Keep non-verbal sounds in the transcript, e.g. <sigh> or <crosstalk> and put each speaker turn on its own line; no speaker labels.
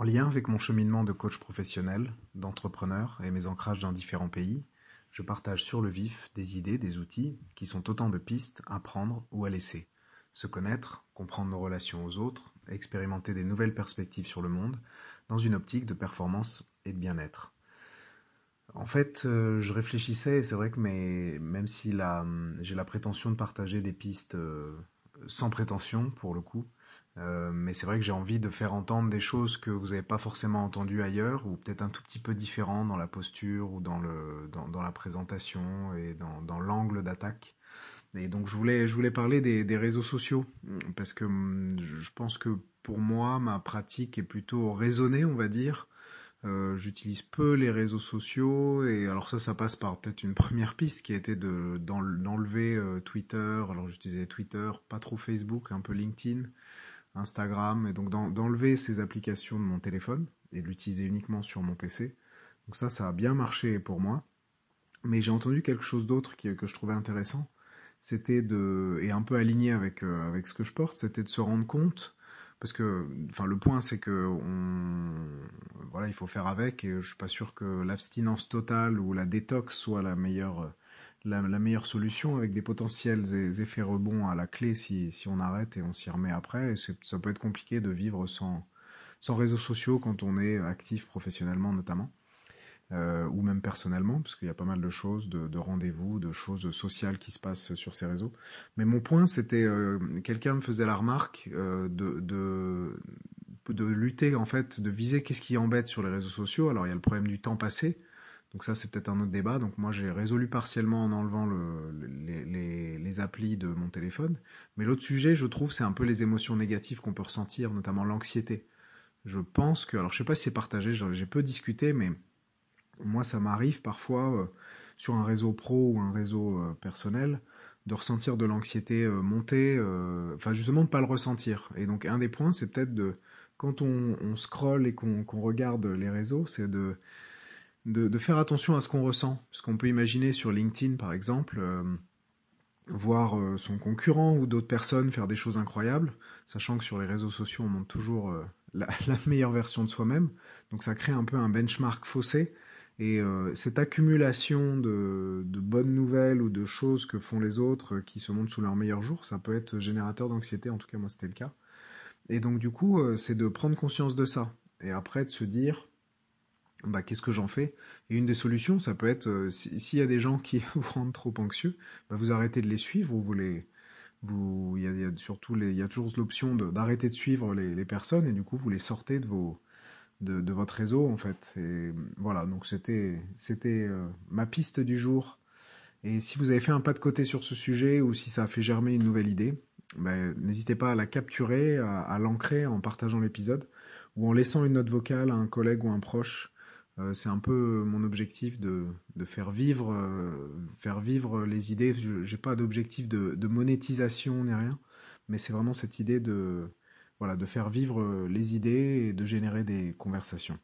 En lien avec mon cheminement de coach professionnel, d'entrepreneur et mes ancrages dans différents pays, je partage sur le vif des idées, des outils qui sont autant de pistes à prendre ou à laisser. Se connaître, comprendre nos relations aux autres, expérimenter des nouvelles perspectives sur le monde dans une optique de performance et de bien-être. En fait, euh, je réfléchissais et c'est vrai que même si j'ai la prétention de partager des pistes euh, sans prétention pour le coup, euh, mais c'est vrai que j'ai envie de faire entendre des choses que vous n'avez pas forcément entendues ailleurs, ou peut-être un tout petit peu différent dans la posture ou dans, le, dans, la présentation et dans, dans l'angle d'attaque. Et donc je voulais, je voulais parler des, des, réseaux sociaux, parce que je pense que pour moi, ma pratique est plutôt raisonnée, on va dire. Euh, j'utilise peu les réseaux sociaux et alors ça, ça passe par peut-être une première piste qui a été de d'enlever euh, Twitter. Alors j'utilisais Twitter, pas trop Facebook, un peu LinkedIn. Instagram, et donc d'enlever ces applications de mon téléphone et de l'utiliser uniquement sur mon PC. Donc ça, ça a bien marché pour moi. Mais j'ai entendu quelque chose d'autre que je trouvais intéressant. C'était de, et un peu aligné avec, euh, avec ce que je porte, c'était de se rendre compte, parce que, enfin, le point c'est que on, voilà, il faut faire avec, et je suis pas sûr que l'abstinence totale ou la détox soit la meilleure, la, meilleure solution avec des potentiels effets rebonds à la clé si, si on arrête et on s'y remet après. Ça peut être compliqué de vivre sans, sans réseaux sociaux quand on est actif professionnellement notamment. Euh, ou même personnellement, parce qu'il y a pas mal de choses, de, de rendez-vous, de choses sociales qui se passent sur ces réseaux. Mais mon point, c'était, euh, quelqu'un me faisait la remarque euh, de, de, de lutter en fait, de viser qu'est-ce qui embête sur les réseaux sociaux. Alors il y a le problème du temps passé, donc ça, c'est peut-être un autre débat. Donc moi, j'ai résolu partiellement en enlevant le, les, les, applis de mon téléphone. Mais l'autre sujet, je trouve, c'est un peu les émotions négatives qu'on peut ressentir, notamment l'anxiété. Je pense que, alors je sais pas si c'est partagé, j'ai peu discuté, mais moi, ça m'arrive parfois euh, sur un réseau pro ou un réseau euh, personnel de ressentir de l'anxiété euh, monter, enfin justement de pas le ressentir. Et donc un des points, c'est peut-être de quand on, on scrolle et qu'on regarde les réseaux, c'est de de, faire attention à ce qu'on ressent. Ce qu'on peut imaginer sur LinkedIn, par exemple, euh, voir euh, son concurrent ou d'autres personnes faire des choses incroyables, sachant que sur les réseaux sociaux, on montre toujours euh, la, <laughs> meilleure version de soi-même. Donc ça crée un peu un benchmark faussé. Et cette accumulation de, de, bonnes nouvelles ou de choses que font les autres qui se montrent sous leur meilleur jour, ça peut être générateur d'anxiété, en tout cas moi c'était le cas. Et donc du coup, c'est de prendre conscience de ça. Et après de se dire, bah, qu'est-ce que j'en fais? Et une des solutions, ça peut être, euh, s'il y a des gens qui <laughs> vous rendent trop anxieux, bah, vous arrêtez de les suivre ou vous les... Vous, il, y a, surtout les, il y a toujours l'option d'arrêter de, suivre les, personnes et du coup vous les sortez de vos de, votre réseau en fait. Et voilà, donc c'était c'était euh, ma piste du jour. Et si vous avez fait un pas de côté sur ce sujet ou si ça a fait germer une nouvelle idée, ben, n'hésitez pas à la capturer, à, l'ancrer en partageant l'épisode ou en laissant une note vocale à un collègue ou un proche c'est un peu mon objectif de, faire vivre euh, faire vivre les idées. Je n'ai pas d'objectif de, de, monétisation ni rien, mais c'est vraiment cette idée de voilà de faire vivre les idées et de générer des conversations.